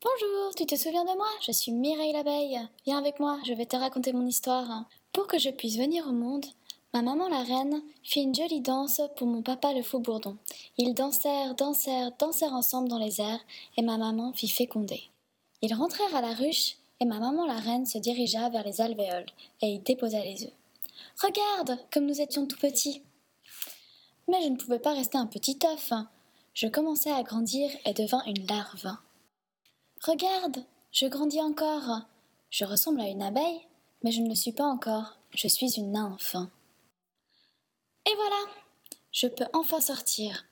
Bonjour, tu te souviens de moi? Je suis Mireille l'abeille. Viens avec moi, je vais te raconter mon histoire. Pour que je puisse venir au monde, ma maman la reine fit une jolie danse pour mon papa le faux bourdon. Ils dansèrent, dansèrent, dansèrent ensemble dans les airs, et ma maman fit féconder. Ils rentrèrent à la ruche, et ma maman la reine se dirigea vers les alvéoles, et y déposa les œufs. Regarde, comme nous étions tout petits. Mais je ne pouvais pas rester un petit œuf. Je commençai à grandir et devins une larve. Regarde, je grandis encore. Je ressemble à une abeille, mais je ne le suis pas encore. Je suis une nymphe. Et voilà, je peux enfin sortir.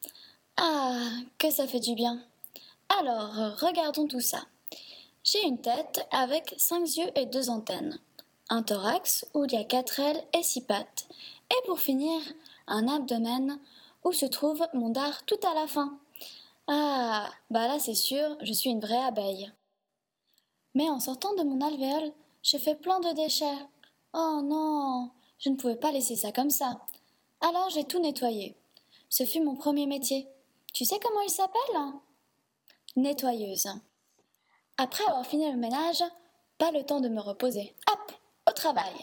Ah, que ça fait du bien. Alors, regardons tout ça. J'ai une tête avec cinq yeux et deux antennes, un thorax où il y a quatre ailes et six pattes, et pour finir, un abdomen où se trouve mon dard tout à la fin. Ah, bah là c'est sûr, je suis une vraie abeille. Mais en sortant de mon alvéole, je fais plein de déchets. Oh non, je ne pouvais pas laisser ça comme ça. Alors j'ai tout nettoyé. Ce fut mon premier métier. Tu sais comment il s'appelle? Nettoyeuse. Après avoir fini le ménage, pas le temps de me reposer. Hop, au travail.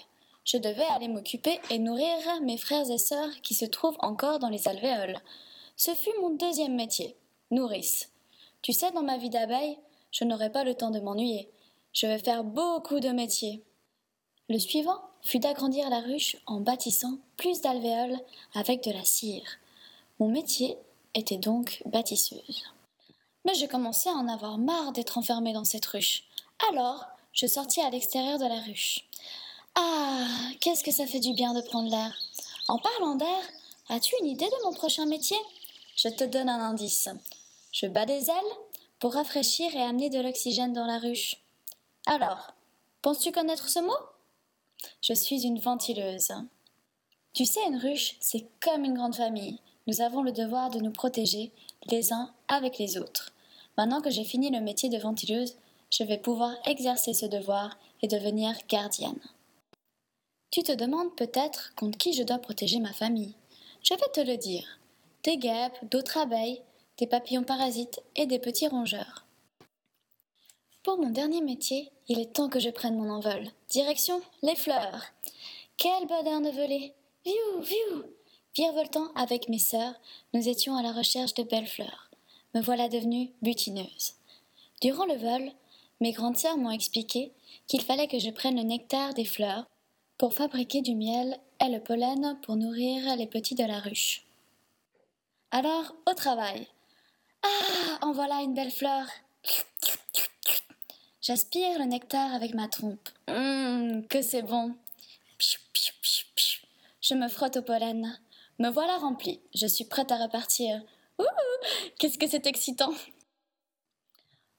Je devais aller m'occuper et nourrir mes frères et sœurs qui se trouvent encore dans les alvéoles. Ce fut mon deuxième métier nourrice. Tu sais, dans ma vie d'abeille, je n'aurai pas le temps de m'ennuyer. Je vais faire beaucoup de métiers. Le suivant fut d'agrandir la ruche en bâtissant plus d'alvéoles avec de la cire. Mon métier était donc bâtisseuse. Mais j'ai commencé à en avoir marre d'être enfermée dans cette ruche. Alors, je sortis à l'extérieur de la ruche. Ah, qu'est-ce que ça fait du bien de prendre l'air. En parlant d'air, as-tu une idée de mon prochain métier? Je te donne un indice. Je bats des ailes pour rafraîchir et amener de l'oxygène dans la ruche. Alors, penses-tu connaître ce mot? Je suis une ventileuse. Tu sais, une ruche, c'est comme une grande famille. Nous avons le devoir de nous protéger les uns avec les autres. Maintenant que j'ai fini le métier de ventileuse, je vais pouvoir exercer ce devoir et devenir gardienne. Tu te demandes peut-être contre qui je dois protéger ma famille. Je vais te le dire. Des guêpes, d'autres abeilles, des papillons parasites et des petits rongeurs. Pour mon dernier métier, il est temps que je prenne mon envol. Direction les fleurs. Quel bonheur de voler Viou, viou Virevoltant avec mes sœurs, nous étions à la recherche de belles fleurs. Me voilà devenue butineuse. Durant le vol, mes grandes sœurs m'ont expliqué qu'il fallait que je prenne le nectar des fleurs pour fabriquer du miel et le pollen pour nourrir les petits de la ruche. Alors, au travail. Ah, en voilà une belle fleur. J'aspire le nectar avec ma trompe. Hum, que c'est bon. Je me frotte au pollen. Me voilà remplie. Je suis prête à repartir. Ouh, qu'est-ce que c'est excitant.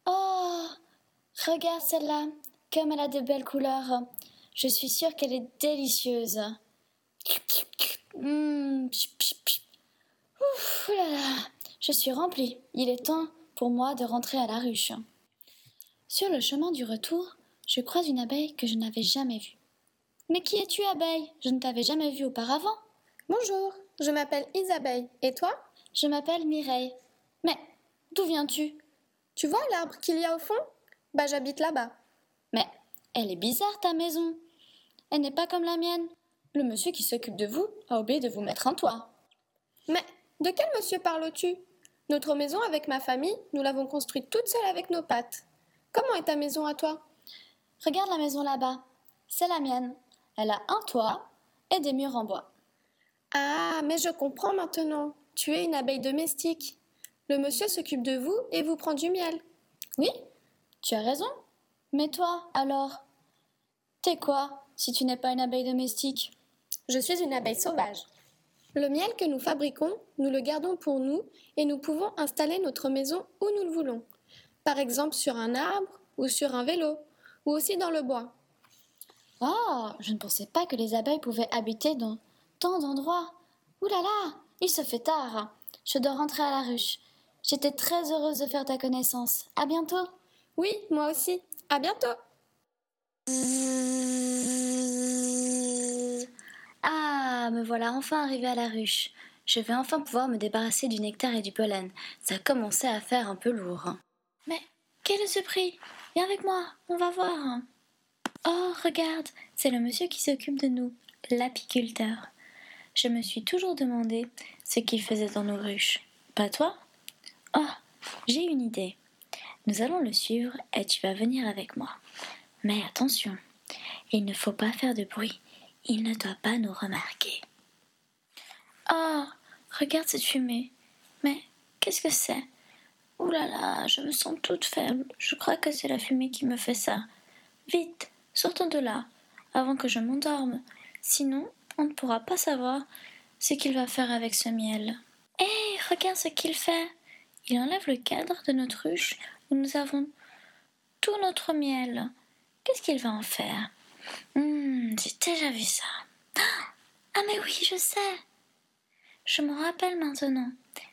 Oh, regarde celle-là, comme elle a de belles couleurs. Je suis sûre qu'elle est délicieuse. Mmh. Ouf, là là. Je suis remplie. Il est temps pour moi de rentrer à la ruche. Sur le chemin du retour, je croise une abeille que je n'avais jamais vue. Mais qui es-tu, abeille? Je ne t'avais jamais vue auparavant. Bonjour, je m'appelle Isabelle. Et toi? Je m'appelle Mireille. Mais d'où viens-tu? Tu vois l'arbre qu'il y a au fond? Bah, j'habite là-bas. Mais elle est bizarre, ta maison. Elle n'est pas comme la mienne. Le monsieur qui s'occupe de vous a oublié de vous mettre un toit. Mais de quel monsieur parles-tu? Notre maison avec ma famille, nous l'avons construite toute seule avec nos pattes. Comment est ta maison à toi? Regarde la maison là-bas. C'est la mienne. Elle a un toit et des murs en bois. Ah, mais je comprends maintenant. Tu es une abeille domestique. Le monsieur s'occupe de vous et vous prend du miel. Oui, tu as raison. Mais toi, alors? T'es quoi si tu n'es pas une abeille domestique? Je suis une abeille sauvage. Le miel que nous fabriquons, nous le gardons pour nous et nous pouvons installer notre maison où nous le voulons. Par exemple sur un arbre ou sur un vélo ou aussi dans le bois. Oh, je ne pensais pas que les abeilles pouvaient habiter dans tant d'endroits. Ouh là là, il se fait tard. Je dois rentrer à la ruche. J'étais très heureuse de faire ta connaissance. À bientôt. Oui, moi aussi. À bientôt. Ah, me voilà enfin arrivée à la ruche. Je vais enfin pouvoir me débarrasser du nectar et du pollen. Ça commençait à faire un peu lourd. Mais quel est ce prix? Viens avec moi, on va voir. Oh, regarde, c'est le monsieur qui s'occupe de nous, l'apiculteur. Je me suis toujours demandé ce qu'il faisait dans nos ruches. Pas toi? Oh, j'ai une idée. Nous allons le suivre et tu vas venir avec moi. Mais attention, il ne faut pas faire de bruit. Il ne doit pas nous remarquer. Oh, regarde cette fumée. Mais qu'est-ce que c'est? Ouh là je me sens toute faible. Je crois que c'est la fumée qui me fait ça. Vite, sortons de là, avant que je m'endorme. Sinon, on ne pourra pas savoir ce qu'il va faire avec ce miel. Hé, regarde ce qu'il fait. Il enlève le cadre de notre ruche où nous avons tout notre miel. Qu'est-ce qu'il va en faire? Hmm, J'ai déjà vu ça? Ah, mais oui, je sais. Je me rappelle maintenant.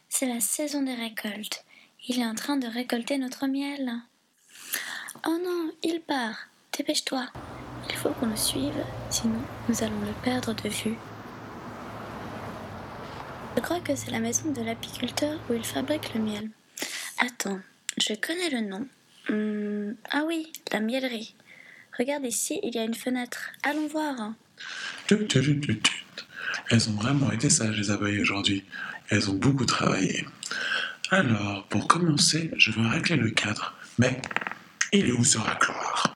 C'est la saison des récoltes. Il est en train de récolter notre miel. Oh non, il part. Dépêche-toi. Il faut qu'on le suive, sinon nous allons le perdre de vue. Je crois que c'est la maison de l'apiculteur où il fabrique le miel. Attends, je connais le nom. Hmm, ah oui, la miellerie. Regarde ici, il y a une fenêtre. Allons voir. Elles ont vraiment été sages, les abeilles, aujourd'hui. Elles ont beaucoup travaillé. Alors, pour commencer, je veux régler le cadre. Mais il est où ce racloir?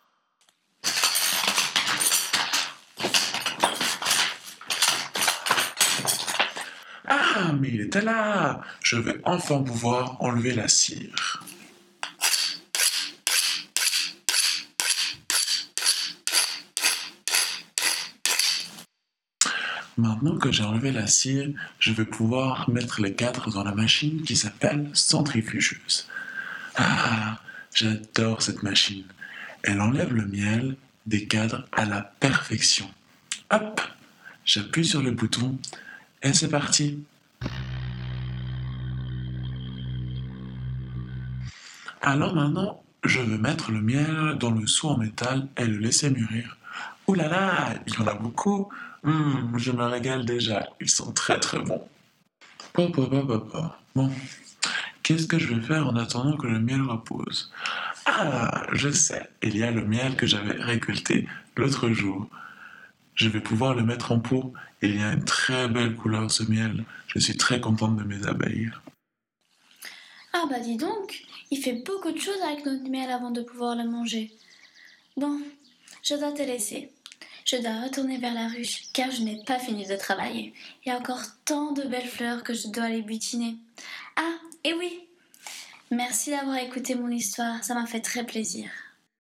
Ah, mais il était là Je vais enfin pouvoir enlever la cire. Maintenant que j'ai enlevé la cire, je vais pouvoir mettre les cadres dans la machine qui s'appelle centrifugeuse. Ah, j'adore cette machine. Elle enlève le miel des cadres à la perfection. Hop, j'appuie sur le bouton et c'est parti. Alors maintenant, je vais mettre le miel dans le seau en métal et le laisser mûrir. Ouh là là, il y en a beaucoup. Hum, je me régale déjà. Ils sont très très bons. Bon, qu'est-ce que je vais faire en attendant que le miel repose? Ah, je sais, il y a le miel que j'avais récolté l'autre jour. Je vais pouvoir le mettre en pot. Il y a une très belle couleur ce miel. Je suis très contente de mes abeilles. Ah bah dis donc, il fait beaucoup de choses avec notre miel avant de pouvoir le manger. Bon, je dois te laisser. Je dois retourner vers la ruche car je n'ai pas fini de travailler. Il y a encore tant de belles fleurs que je dois les butiner. Ah, et oui Merci d'avoir écouté mon histoire, ça m'a fait très plaisir.